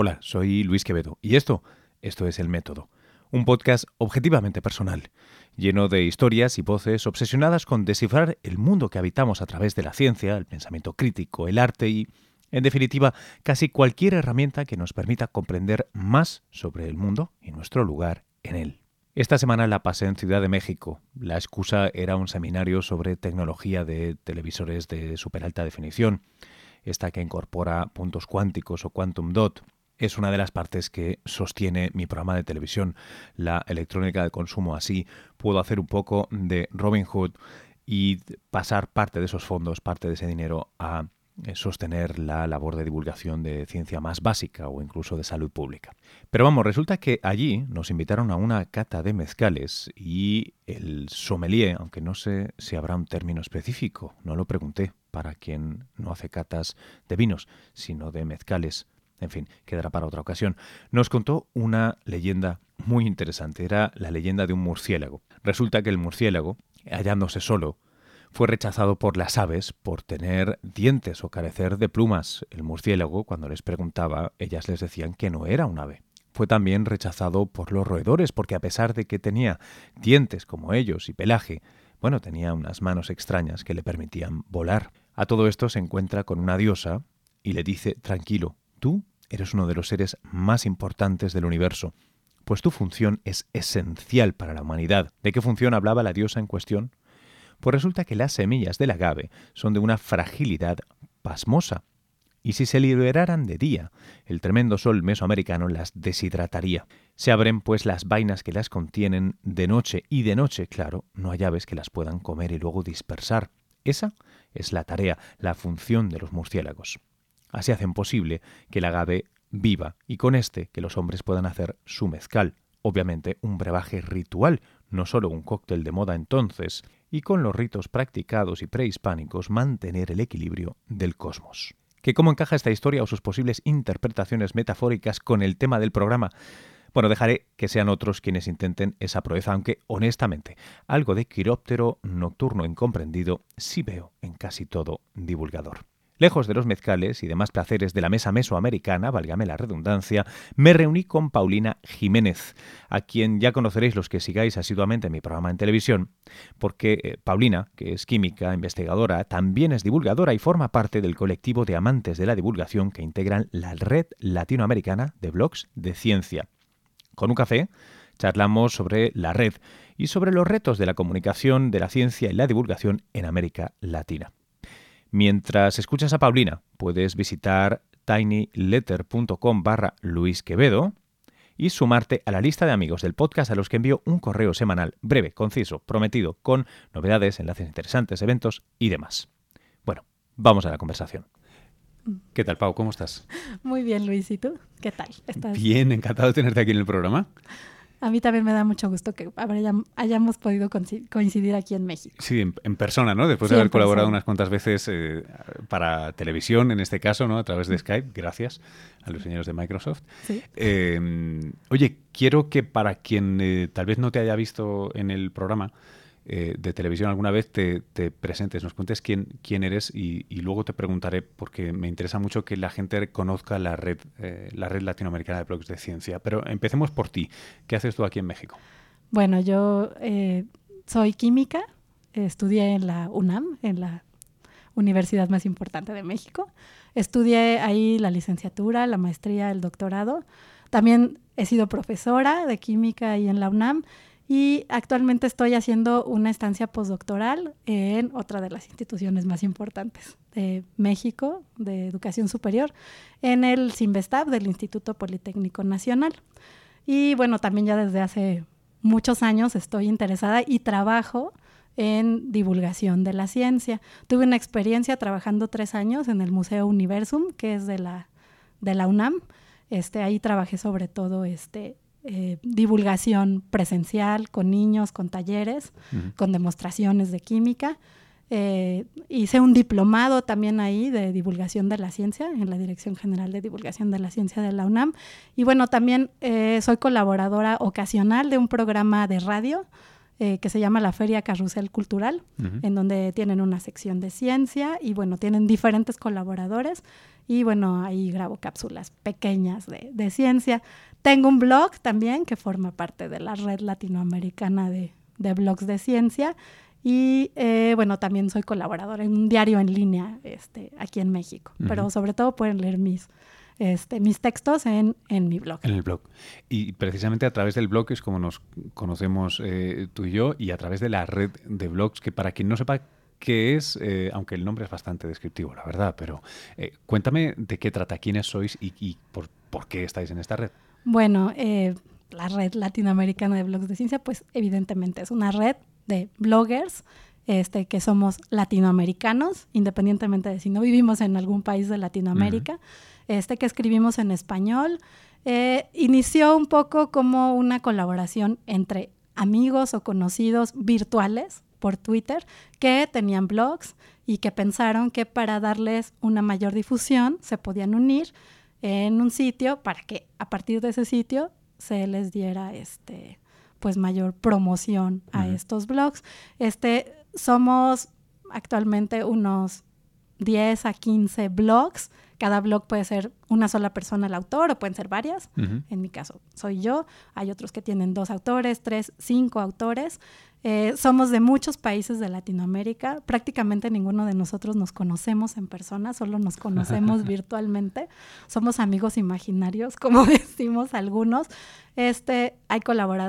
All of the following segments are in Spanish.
Hola, soy Luis Quevedo y esto, esto es El Método, un podcast objetivamente personal, lleno de historias y voces obsesionadas con descifrar el mundo que habitamos a través de la ciencia, el pensamiento crítico, el arte y, en definitiva, casi cualquier herramienta que nos permita comprender más sobre el mundo y nuestro lugar en él. Esta semana la pasé en Ciudad de México. La excusa era un seminario sobre tecnología de televisores de super alta definición, esta que incorpora puntos cuánticos o quantum dot, es una de las partes que sostiene mi programa de televisión, la electrónica de consumo. Así puedo hacer un poco de Robin Hood y pasar parte de esos fondos, parte de ese dinero a eh, sostener la labor de divulgación de ciencia más básica o incluso de salud pública. Pero vamos, resulta que allí nos invitaron a una cata de mezcales y el sommelier, aunque no sé si habrá un término específico, no lo pregunté para quien no hace catas de vinos, sino de mezcales, en fin, quedará para otra ocasión. Nos contó una leyenda muy interesante. Era la leyenda de un murciélago. Resulta que el murciélago, hallándose solo, fue rechazado por las aves por tener dientes o carecer de plumas. El murciélago, cuando les preguntaba, ellas les decían que no era un ave. Fue también rechazado por los roedores porque a pesar de que tenía dientes como ellos y pelaje, bueno, tenía unas manos extrañas que le permitían volar. A todo esto se encuentra con una diosa y le dice, tranquilo, Tú eres uno de los seres más importantes del universo, pues tu función es esencial para la humanidad. ¿De qué función hablaba la diosa en cuestión? Pues resulta que las semillas del agave son de una fragilidad pasmosa, y si se liberaran de día, el tremendo sol mesoamericano las deshidrataría. Se abren pues las vainas que las contienen de noche, y de noche, claro, no hay aves que las puedan comer y luego dispersar. Esa es la tarea, la función de los murciélagos. Así hacen posible que el agave viva y con este que los hombres puedan hacer su mezcal, obviamente un brebaje ritual, no solo un cóctel de moda entonces, y con los ritos practicados y prehispánicos mantener el equilibrio del cosmos. ¿Que cómo encaja esta historia o sus posibles interpretaciones metafóricas con el tema del programa? Bueno, dejaré que sean otros quienes intenten esa proeza, aunque honestamente algo de quiróptero nocturno incomprendido sí veo en casi todo divulgador. Lejos de los mezcales y demás placeres de la mesa mesoamericana, válgame la redundancia, me reuní con Paulina Jiménez, a quien ya conoceréis los que sigáis asiduamente mi programa en televisión, porque eh, Paulina, que es química, investigadora, también es divulgadora y forma parte del colectivo de amantes de la divulgación que integran la Red Latinoamericana de Blogs de Ciencia. Con un café charlamos sobre la red y sobre los retos de la comunicación, de la ciencia y la divulgación en América Latina. Mientras escuchas a Paulina, puedes visitar tinyletter.com barra Luis Quevedo y sumarte a la lista de amigos del podcast a los que envío un correo semanal breve, conciso, prometido, con novedades, enlaces interesantes, eventos y demás. Bueno, vamos a la conversación. ¿Qué tal, Pau? ¿Cómo estás? Muy bien, Luis. ¿Y tú? ¿Qué tal? Bien, encantado de tenerte aquí en el programa. A mí también me da mucho gusto que hayamos podido coincidir aquí en México. Sí, en, persona, ¿no? Después de haber colaborado unas cuantas veces eh, para televisión, en este caso, ¿no? A través de Skype, gracias a los señores de Microsoft. Sí. Eh, oye, quiero que para quien eh, tal vez no te haya visto en el programa, eh, de televisión alguna vez te, presentes, nos cuentes quién, quién eres y, luego te preguntaré, porque me interesa mucho que la gente conozca la red, eh, la red latinoamericana de blogs de ciencia. Pero empecemos por ti. ¿Qué haces tú aquí en México? Bueno, yo eh, soy química, estudié en la UNAM, en la universidad más importante de México. Estudié ahí la licenciatura, la maestría, el doctorado. También he sido profesora de química ahí en la UNAM y actualmente estoy haciendo una estancia postdoctoral en otra de las instituciones más importantes de México de educación superior, en el CIMBESTAB del Instituto Politécnico Nacional. Y bueno, también ya desde hace muchos años estoy interesada y trabajo en divulgación de la ciencia. Tuve una experiencia trabajando tres años en el Museo Universum, que es de la, de la UNAM. Este, ahí trabajé sobre todo este, eh, divulgación presencial con niños, con talleres, con demostraciones de química. Eh, hice un diplomado también ahí de divulgación de la ciencia en la Dirección General de Divulgación de la Ciencia de la UNAM. Y bueno, también eh, soy colaboradora ocasional de un programa de radio eh, que se llama la Feria Carrusel Cultural, en donde tienen una sección de ciencia y bueno, tienen diferentes colaboradores y bueno, ahí grabo cápsulas pequeñas de, de ciencia. Tengo un blog también que forma parte de la red latinoamericana de, de blogs de ciencia y eh, bueno, también soy colaboradora en un diario en línea este, aquí en México, pero sobre todo pueden leer mis, este, mis textos en, en, mi blog. En el blog. Y precisamente a través del blog es como nos conocemos eh, tú y yo, y a través de la red de blogs, que para quien no sepa qué es, eh, aunque el nombre es bastante descriptivo, la verdad, pero cuéntame de qué trata, quiénes sois y, y por, por, qué estáis en esta red. Bueno, la red latinoamericana de blogs de ciencia, pues evidentemente es una red de bloggers este, que somos latinoamericanos, independientemente de si no vivimos en algún país de Latinoamérica, este, que escribimos en español. Eh, inició un poco como una colaboración entre amigos o conocidos virtuales por Twitter que tenían blogs y que pensaron que para darles una mayor difusión se podían unir en un sitio para que a partir de ese sitio se les diera este pues mayor promoción a estos blogs. Este, somos actualmente unos 10 a 15 blogs. Cada blog puede ser una sola persona el autor o pueden ser varias. En mi caso soy yo. Hay otros que tienen dos autores, tres, cinco autores. Eh, somos de muchos países de Latinoamérica. Prácticamente ninguno de nosotros nos conocemos en persona, solo nos conocemos virtualmente. Somos amigos imaginarios, como decimos algunos. Este, hay,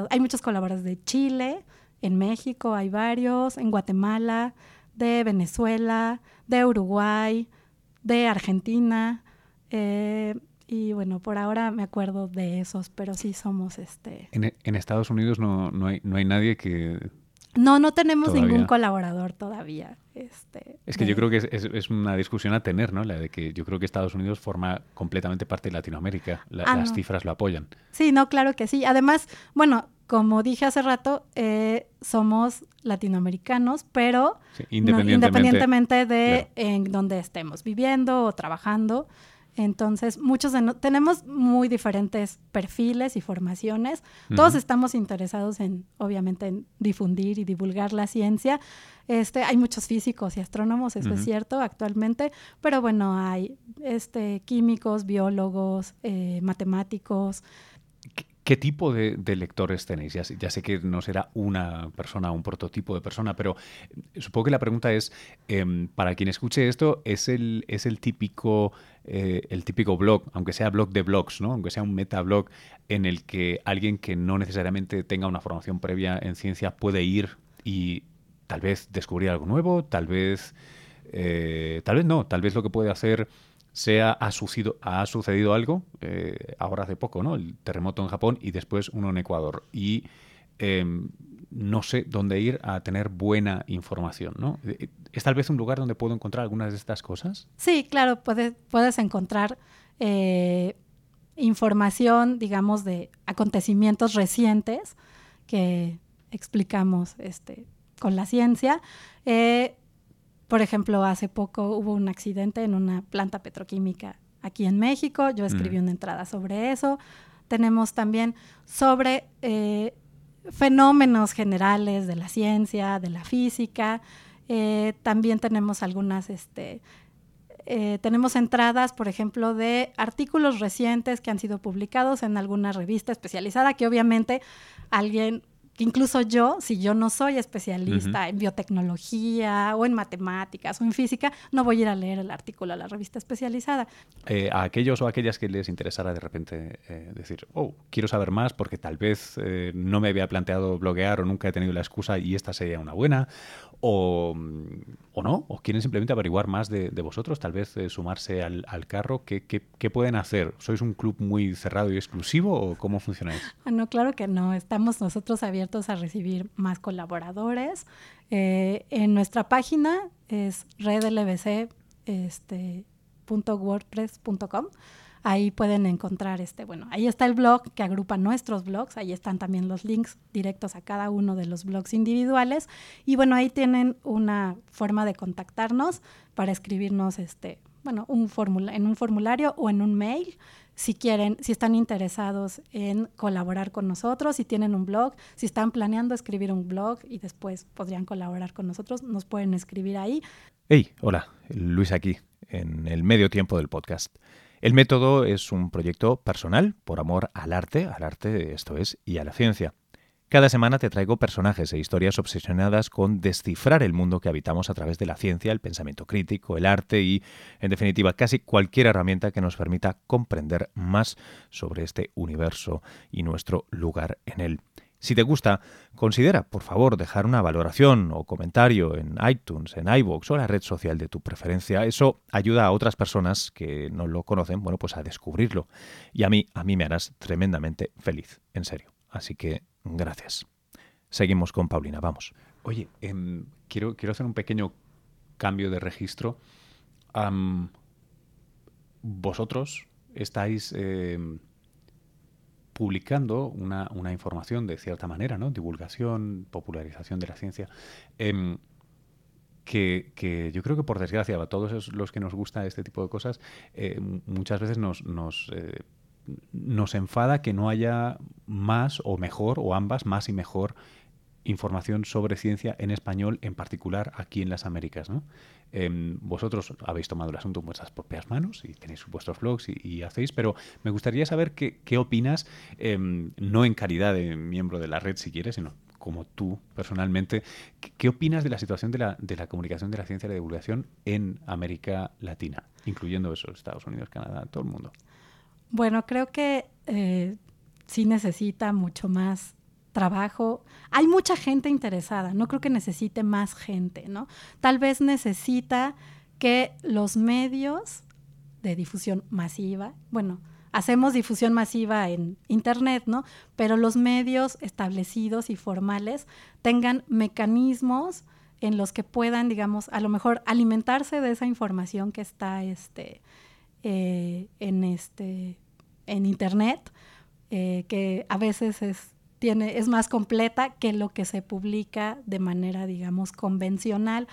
hay muchos colaboradores de Chile, en México hay varios, en Guatemala, de Venezuela, de Uruguay, de Argentina. Eh, y bueno, por ahora me acuerdo de esos, pero sí somos este. En, en Estados Unidos no, no, hay, no hay nadie que. No, no tenemos ningún colaborador todavía. Este, es que yo creo que es, es, una discusión a tener, ¿no? La de que yo creo que Estados Unidos forma completamente parte de Latinoamérica. Ah, las cifras lo apoyan. Sí, no, claro que sí. Además, bueno, como dije hace rato, eh, somos latinoamericanos, pero independientemente, de en donde estemos viviendo o trabajando. Entonces, muchos de tenemos muy diferentes perfiles y formaciones. Todos estamos interesados en, obviamente, en difundir y divulgar la ciencia. Este, hay muchos físicos y astrónomos, eso es cierto, actualmente, pero bueno, hay este, químicos, biólogos, eh, matemáticos, ¿Qué tipo de, lectores tenéis? Ya, sé que no será una persona, un prototipo de persona, pero eh, supongo que la pregunta es, em, para quien escuche esto, ¿es el, es el típico... Eh, el típico blog, aunque sea blog de blogs, ¿no? aunque sea un metablog en el que alguien que no necesariamente tenga una formación previa en ciencia puede ir y tal vez descubrir algo nuevo, tal vez, eh, tal vez no, tal vez lo que puede hacer sea ha sucedido, ha sucedido algo, eh, ahora hace poco, ¿no? El terremoto en Japón y después uno en Ecuador. Y em, no sé dónde ir a tener buena información, ¿no? Eh, ¿Es tal vez un lugar donde puedo encontrar algunas de estas cosas? Sí, claro, puedes, puedes encontrar eh, información, digamos, de acontecimientos recientes que explicamos este, con la ciencia. Por ejemplo, hace poco hubo un accidente en una planta petroquímica aquí en México. Yo escribí una entrada sobre eso. Tenemos también sobre eh, fenómenos generales de la ciencia, de la física. Eh, también tenemos algunas, este, eh, tenemos entradas, por ejemplo, de artículos recientes que han sido publicados en alguna revista especializada, que obviamente alguien incluso yo, si yo no soy especialista en biotecnología o en matemáticas o en física, no voy a ir a leer el artículo a la revista especializada. Eh, a aquellos o aquellas que les interesara de repente eh, decir, oh, quiero saber más porque tal vez eh, no me había planteado bloguear o nunca he tenido la excusa y esta sería una buena, o, o no, o quieren simplemente averiguar más de, vosotros, tal vez sumarse al, carro, ¿qué, ¿qué, pueden hacer? ¿Sois un club muy cerrado y exclusivo o cómo funcionáis? Ah, no, claro que no, estamos nosotros abiertos a recibir más colaboradores. Eh, en nuestra página es redlbc.wordpress.com. Este, ahí pueden encontrar este, bueno, ahí está el blog que agrupa nuestros blogs, ahí están también los links directos a cada uno de los blogs individuales y bueno, ahí tienen una forma de contactarnos para escribirnos este, bueno, un en un formulario o en un mail si quieren, si están interesados en colaborar con nosotros, si tienen un blog, si están planeando escribir un blog y después podrían colaborar con nosotros, nos pueden escribir ahí. Hey, hola, Luis aquí, en el medio tiempo del podcast. El método es un proyecto personal por amor al arte, al arte esto es, y a la ciencia. Cada semana te traigo personajes e historias obsesionadas con descifrar el mundo que habitamos a través de la ciencia, el pensamiento crítico, el arte y, en definitiva, casi cualquier herramienta que nos permita comprender más sobre este universo y nuestro lugar en él. Si te gusta, considera, por favor, dejar una valoración o comentario en iTunes, en iVoox o la red social de tu preferencia. Eso ayuda a otras personas que no lo conocen, bueno, pues a descubrirlo. Y a mí, a mí me harás tremendamente feliz, en serio. Así que Gracias. Seguimos con Paulina, vamos. Oye, em, quiero, quiero hacer un pequeño cambio de registro. vosotros estáis em, publicando una, información de cierta manera, ¿no? Divulgación, popularización de la ciencia. Em, que, yo creo que por desgracia a todos los que nos gusta este tipo de cosas eh, muchas veces nos, nos eh, nos enfada que no haya más o mejor, o ambas, más y mejor información sobre ciencia en español, en particular aquí en las Américas. ¿no? Em, vosotros habéis tomado el asunto en vuestras propias manos y tenéis vuestros blogs y, hacéis, pero me gustaría saber qué, qué opinas, em, no en calidad de miembro de la red si quieres, sino como tú personalmente, ¿qué, opinas de la situación de la, de la comunicación de la ciencia y la divulgación en América Latina, incluyendo eso, Estados Unidos, Canadá, todo el mundo? Bueno, creo que eh, sí necesita mucho más trabajo. Hay mucha gente interesada, no creo que necesite más gente, ¿no? Tal vez necesita que los medios de difusión masiva, bueno, hacemos difusión masiva en Internet, ¿no? Pero los medios establecidos y formales tengan mecanismos en los que puedan, digamos, a lo mejor alimentarse de esa información que está este, eh, en, este, en Internet, eh, que a veces es, tiene, es más completa que lo que se publica de manera, digamos, convencional.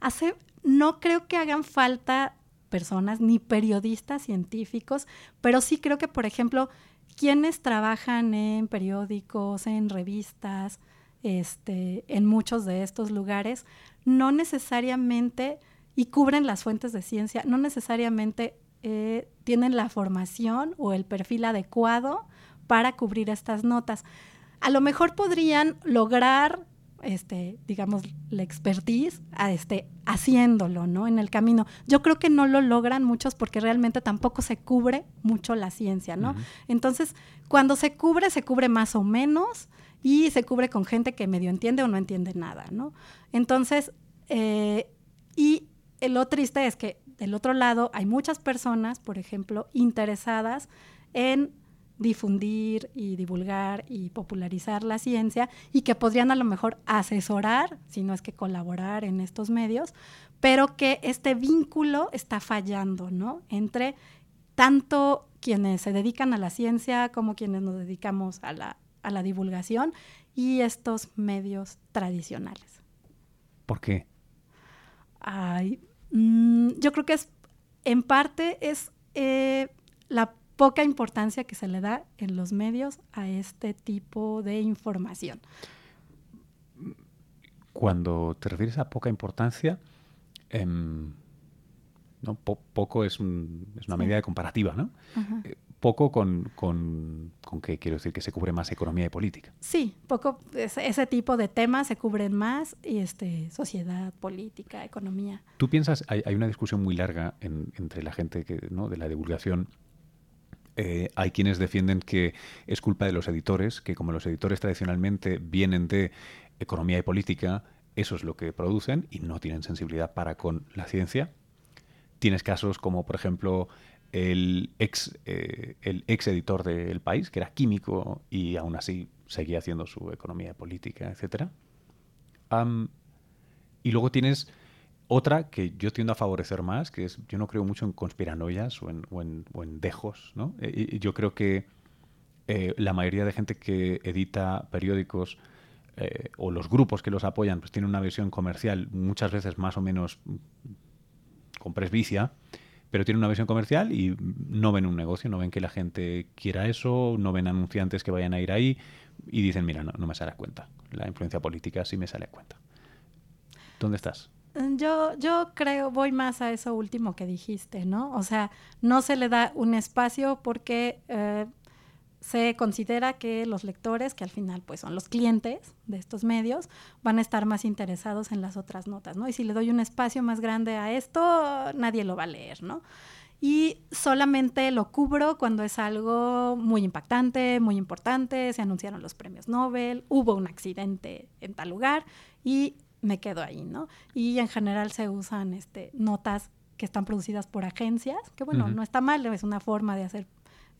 Hace, no creo que hagan falta personas ni periodistas científicos, pero sí creo que, por ejemplo, quienes trabajan en periódicos, en revistas, este, en muchos de estos lugares, no necesariamente, y cubren las fuentes de ciencia, no necesariamente eh, tienen la formación o el perfil adecuado para cubrir estas notas. A lo mejor podrían lograr, este, digamos, la expertise este, haciéndolo, ¿no? En el camino. Yo creo que no lo logran muchos porque realmente tampoco se cubre mucho la ciencia, ¿no? Entonces, cuando se cubre, se cubre más o menos y se cubre con gente que medio entiende o no entiende nada, ¿no? Entonces, eh, y lo triste es que del otro lado, hay muchas personas, por ejemplo, interesadas en difundir y divulgar y popularizar la ciencia y que podrían a lo mejor asesorar, si no es que colaborar en estos medios, pero que este vínculo está fallando, ¿no? Entre tanto quienes se dedican a la ciencia como quienes nos dedicamos a la, a la divulgación y estos medios tradicionales. ¿Por qué? Ay, Mm, yo creo que es, en parte, es eh, la poca importancia que se le da en los medios a este tipo de información. Cuando te refieres a poca importancia, em, ¿no? poco es, una medida de comparativa, ¿no? poco con, con, con que quiero decir que se cubre más economía y política. Sí, poco ese, tipo de temas se cubren más y este sociedad, política, economía. Tú piensas, hay, hay una discusión muy larga entre la gente que, ¿no? de la divulgación. Eh, hay quienes defienden que es culpa de los editores, que como los editores tradicionalmente vienen de economía y política, eso es lo que producen y no tienen sensibilidad para con la ciencia. Tienes casos como, por ejemplo, el ex, eh, el ex editor del país, que era químico y aún así seguía haciendo su economía política, etc. y luego tienes otra que yo tiendo a favorecer más, que es, yo no creo mucho en conspiranoias o en, o en, dejos, ¿no? Eh, yo creo que eh, la mayoría de gente que edita periódicos o los grupos que los apoyan, pues tienen una visión comercial muchas veces más o menos con presbicia pero tienen una visión comercial y no ven un negocio, no ven que la gente quiera eso, no ven anunciantes que vayan a ir ahí y dicen, mira, no, no me sale a cuenta. La influencia política sí me sale a cuenta. ¿Dónde estás? Mm, yo, yo creo, voy más a eso último que dijiste, ¿no? O sea, no se le da un espacio porque eh, se considera que los lectores, que al final pues son los clientes de estos medios, van a estar más interesados en las otras notas, ¿no? Y si le doy un espacio más grande a esto, nadie lo va a leer, ¿no? Y solamente lo cubro cuando es algo muy impactante, muy importante, se anunciaron los premios Nobel, hubo un accidente en tal lugar y me quedo ahí, ¿no? Y en general se usan este, notas que están producidas por agencias, que bueno, no está mal, es una forma de hacer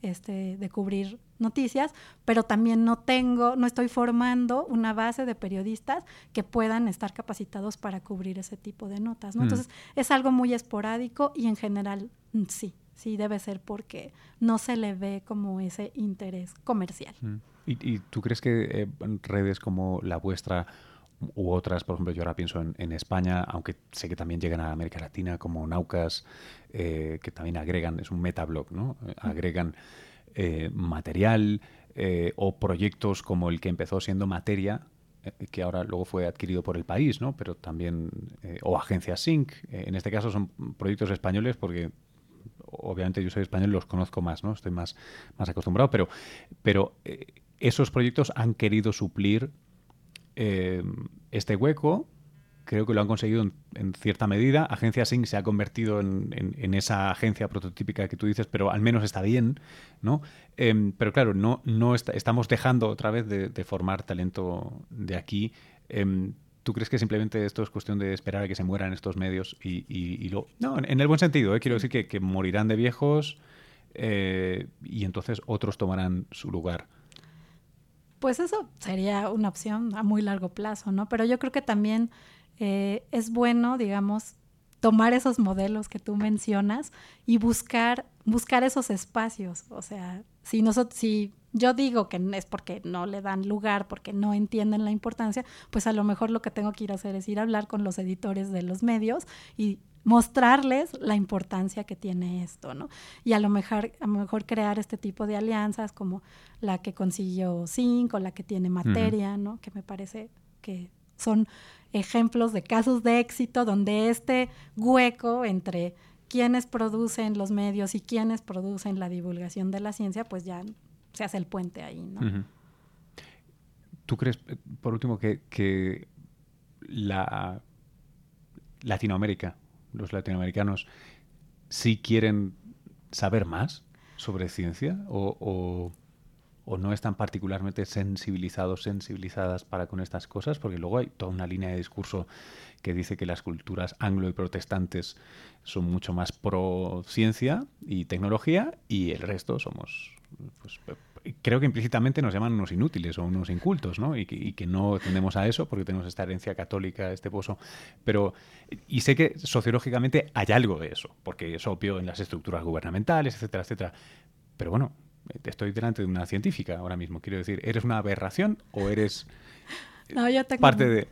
este, de cubrir noticias, pero también no tengo, no estoy formando una base de periodistas que puedan estar capacitados para cubrir ese tipo de notas, ¿no? Mm. Entonces, es algo muy esporádico y en general mm, sí, sí debe ser porque no se le ve como ese interés comercial. Mm. ¿Y, tú crees que eh, redes como la vuestra u otras, por ejemplo, yo ahora pienso en, España, aunque sé que también llegan a América Latina, como Naucas, eh, que también agregan, es un metablog, ¿no? Eh, agregan eh, material o proyectos como el que empezó siendo Materia, que ahora luego fue adquirido por el país, ¿no? Pero también, o Agencia Sync, en este caso son proyectos españoles porque obviamente yo soy español y los conozco más, ¿no? Estoy más, más acostumbrado, pero, pero esos proyectos han querido suplir eh, este hueco creo que lo han conseguido en, cierta medida. Agencia Sync se ha convertido en, esa agencia prototípica que tú dices, pero al menos está bien, ¿no? Em, pero claro, no, no estamos dejando otra vez de, formar talento de aquí. Em, ¿Tú crees que simplemente esto es cuestión de esperar a que se mueran estos medios y. No, en el buen sentido, ¿eh? quiero decir que, que morirán de viejos eh, y entonces otros tomarán su lugar. Pues eso sería una opción a muy largo plazo, ¿no? Pero yo creo que también eh, es bueno, digamos, tomar esos modelos que tú mencionas y buscar, buscar esos espacios. O sea, si nosotros, si yo digo que es porque no le dan lugar, porque no entienden la importancia, pues a lo mejor lo que tengo que ir a hacer es ir a hablar con los editores de los medios y mostrarles la importancia que tiene esto, ¿no? Y a lo mejor, a lo mejor crear este tipo de alianzas como la que consiguió Cinco, la que tiene Materia, ¿no? Que me parece que son ejemplos de casos de éxito donde este hueco entre quienes producen los medios y quienes producen la divulgación de la ciencia, pues ya se hace el puente ahí, ¿no? ¿Tú crees, por último, que, que la Latinoamérica los latinoamericanos sí quieren saber más sobre ciencia o, no están particularmente sensibilizados, sensibilizadas para con estas cosas, porque luego hay toda una línea de discurso que dice que las culturas anglo y protestantes son mucho más pro ciencia y tecnología y el resto somos pues, creo que implícitamente nos llaman unos inútiles o unos incultos, ¿no? Y que, no tendemos a eso porque tenemos esta herencia católica, este pozo. Pero, y sé que sociológicamente hay algo de eso, porque es obvio en las estructuras gubernamentales, etcétera, etcétera. Pero bueno, estoy delante de una científica ahora mismo. Quiero decir, ¿eres una aberración o eres parte de...?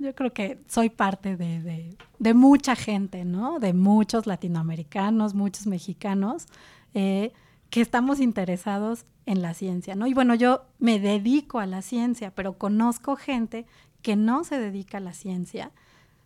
Yo creo que soy parte de, de, mucha gente, ¿no? De muchos latinoamericanos, muchos mexicanos. Eh, que estamos interesados en la ciencia, ¿no? Y bueno, yo me dedico a la ciencia, pero conozco gente que no se dedica a la ciencia,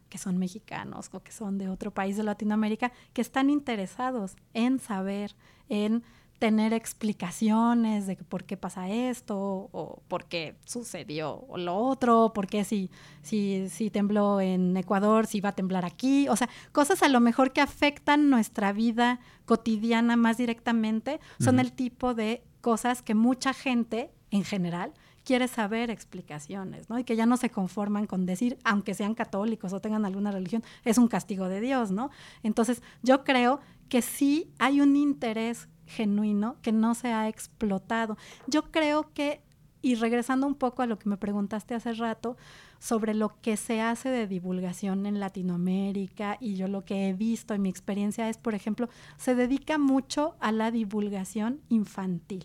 que son mexicanos o que son de otro país de Latinoamérica, que están interesados en saber, en tener explicaciones de por qué pasa esto o por qué sucedió lo otro, por qué si, si, si tembló en Ecuador, si va a temblar aquí, o sea, cosas a lo mejor que afectan nuestra vida cotidiana más directamente, son el tipo de cosas que mucha gente en general quiere saber explicaciones, ¿no? Y que ya no se conforman con decir, aunque sean católicos o tengan alguna religión, es un castigo de Dios, ¿no? Entonces, yo creo que sí hay un interés genuino que no se ha explotado. Yo creo que, y regresando un poco a lo que me preguntaste hace rato, sobre lo que se hace de divulgación en Latinoamérica y yo lo que he visto en mi experiencia es, por ejemplo, se dedica mucho a la divulgación infantil.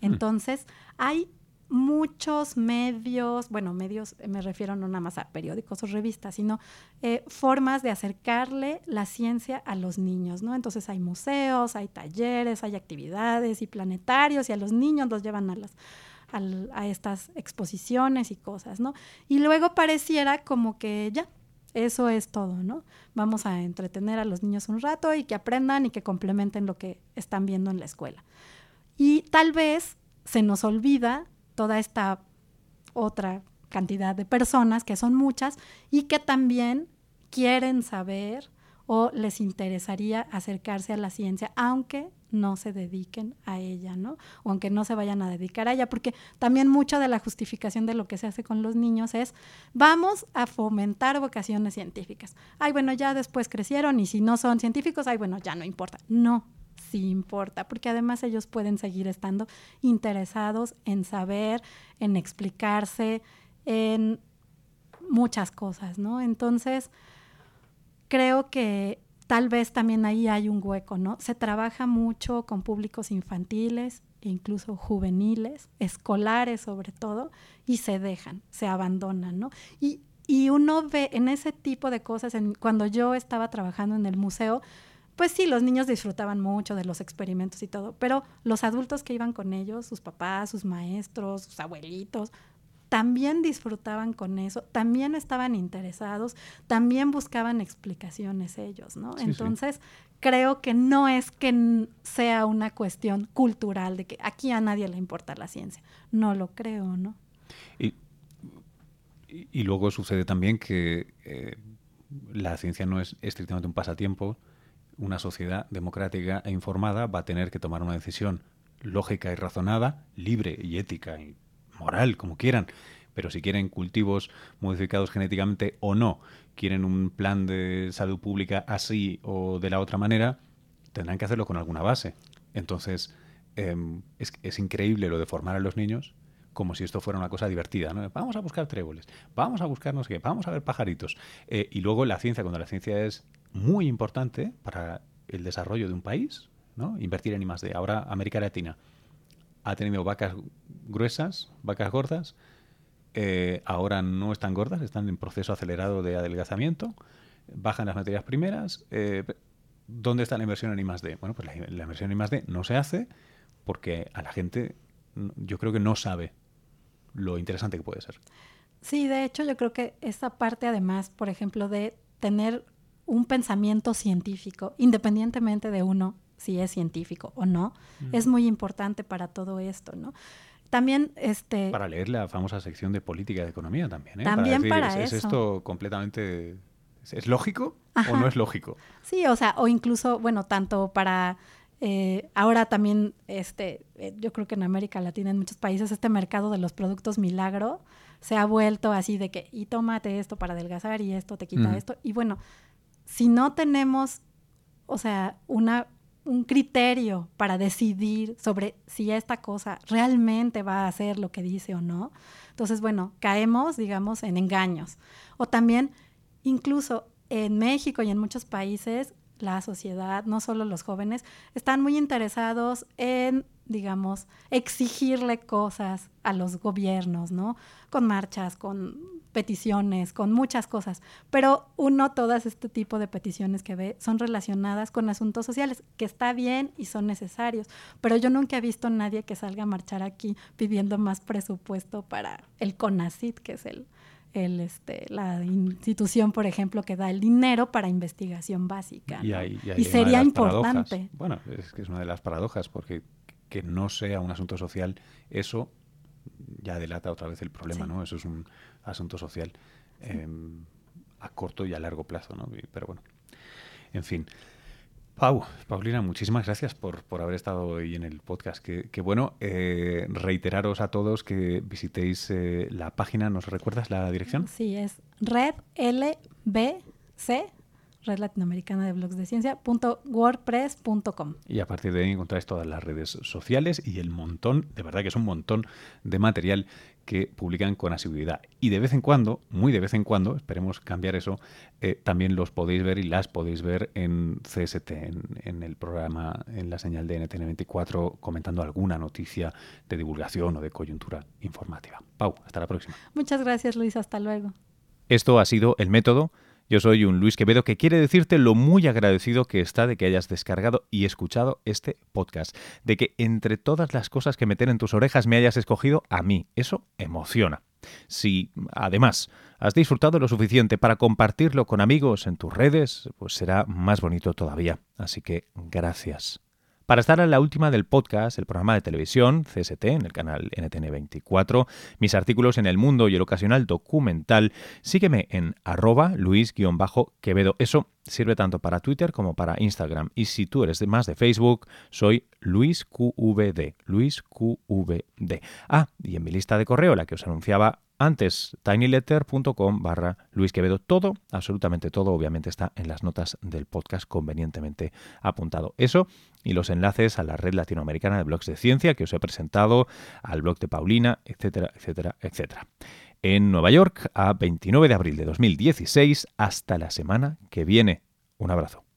Mm. Entonces, hay muchos medios, bueno, medios me refiero no nada más a periódicos o revistas, sino eh, formas de acercarle la ciencia a los niños, ¿no? Entonces hay museos, hay talleres, hay actividades y planetarios y a los niños los llevan a las a estas exposiciones y cosas, ¿no? Y luego pareciera como que ya, eso es todo, ¿no? Vamos a entretener a los niños un rato y que aprendan y que complementen lo que están viendo en la escuela. Y tal vez se nos olvida toda esta otra cantidad de personas, que son muchas, y que también quieren saber o les interesaría acercarse a la ciencia, aunque no se dediquen a ella, ¿no? O aunque no se vayan a dedicar a ella, porque también mucha de la justificación de lo que se hace con los niños es, vamos a fomentar vocaciones científicas. Ay, bueno, ya después crecieron y si no son científicos, ay, bueno, ya no importa. No, sí importa, porque además ellos pueden seguir estando interesados en saber, en explicarse, en muchas cosas, ¿no? Entonces, creo que tal vez también ahí hay un hueco, ¿no? Se trabaja mucho con públicos infantiles, e incluso juveniles, escolares sobre todo, y se dejan, se abandonan, ¿no? Y, y uno ve en ese tipo de cosas, en, cuando yo estaba trabajando en el museo, pues sí, los niños disfrutaban mucho de los experimentos y todo, pero los adultos que iban con ellos, sus papás, sus maestros, sus abuelitos, también disfrutaban con eso, también estaban interesados, también buscaban explicaciones ellos, ¿no? Entonces, creo que no es que sea una cuestión cultural de que aquí a nadie le importa la ciencia, no lo creo, ¿no? Y, y luego sucede también que eh, la ciencia no es estrictamente un pasatiempo, una sociedad democrática e informada va a tener que tomar una decisión lógica y razonada, libre y ética y moral, como quieran, pero si quieren cultivos modificados genéticamente o no, quieren un plan de salud pública así o de la otra manera, tendrán que hacerlo con alguna base. Entonces, em, es, increíble lo de formar a los niños como si esto fuera una cosa divertida. ¿no? Vamos a buscar tréboles, vamos a buscar no sé qué, vamos a ver pajaritos. Eh, y luego la ciencia, cuando la ciencia es muy importante para el desarrollo de un país, ¿no? invertir en I+.D. Ahora América Latina ha tenido vacas gruesas, vacas gordas, eh, ahora no están gordas, están en proceso acelerado de adelgazamiento, bajan las materias primeras. Eh, ¿Dónde está la inversión en I+.D.? Bueno, pues la, la, inversión en I+.D. no se hace porque a la gente yo creo que no sabe lo interesante que puede ser. Sí, de hecho yo creo que esa parte además, por ejemplo, de tener un pensamiento científico, independientemente de uno si es científico o no, es muy importante para todo esto, ¿no? También, este... Para leer la famosa sección de política de economía también, ¿eh? También para, ¿es, eso. ¿Es esto completamente... ¿Es lógico o no es lógico? Sí, o sea, o incluso, bueno, tanto para... Eh, ahora también, este, eh, yo creo que en América Latina, en muchos países, este mercado de los productos milagro se ha vuelto así de que, y tómate esto para adelgazar y esto te quita esto. Y bueno, si no tenemos, o sea, una un criterio para decidir sobre si esta cosa realmente va a hacer lo que dice o no. Entonces, bueno, caemos, digamos, en engaños. O también, incluso en México y en muchos países, la sociedad, no solo los jóvenes, están muy interesados en digamos, exigirle cosas a los gobiernos, ¿no? Con marchas, con peticiones, con muchas cosas. Pero uno, todas este tipo de peticiones que ve son relacionadas con asuntos sociales, que está bien y son necesarios. Pero yo nunca he visto a nadie que salga a marchar aquí pidiendo más presupuesto para el CONACIT, que es el, el, este, la institución, por ejemplo, que da el dinero para investigación básica. Y, sería importante. Bueno, es que es una de las paradojas, porque que no sea un asunto social, eso ya delata otra vez el problema, ¿no? Eso es un asunto social em, a corto y a largo plazo, ¿no? Pero bueno, en fin. Pau, Paulina, muchísimas gracias por, por haber estado hoy en el podcast. Qué, bueno. Eh, reiteraros a todos que visitéis eh, la página. ¿Nos recuerdas la dirección? Sí, es Red LBC red latinoamericana de blogs de ciencia.wordpress.com. Y a partir de ahí encontráis todas las redes sociales y el montón, de verdad que es un montón de material que publican con asiduidad. Y de vez en cuando, muy de vez en cuando, esperemos cambiar eso, eh, también los podéis ver y las podéis ver en CST, en, el programa, en la señal de NTN24, comentando alguna noticia de divulgación o de coyuntura informativa. Pau, hasta la próxima. Muchas gracias, Luis. Hasta luego. Esto ha sido El Método. Yo soy un Luis Quevedo que quiere decirte lo muy agradecido que está de que hayas descargado y escuchado este podcast, de que entre todas las cosas que meter en tus orejas me hayas escogido a mí. Eso emociona. Si además has disfrutado lo suficiente para compartirlo con amigos en tus redes, pues será más bonito todavía. Así que gracias. Para estar en la última del podcast, el programa de televisión CST en el canal NTN24, mis artículos en El Mundo y el ocasional documental, sígueme en arroba luis-quevedo. Eso sirve tanto para Twitter como para Instagram. Y si tú eres más de Facebook, soy luisqvd. luisqvd. Ah, y en mi lista de correo, la que os anunciaba antes, tinyletter.com barra Luis Quevedo. Todo, absolutamente todo, obviamente está en las notas del podcast convenientemente apuntado. Eso y los enlaces a la red latinoamericana de blogs de ciencia que os he presentado, al blog de Paulina, etcétera, etcétera, etcétera. En Nueva York, a 29 de abril de 2016, hasta la semana que viene. Un abrazo.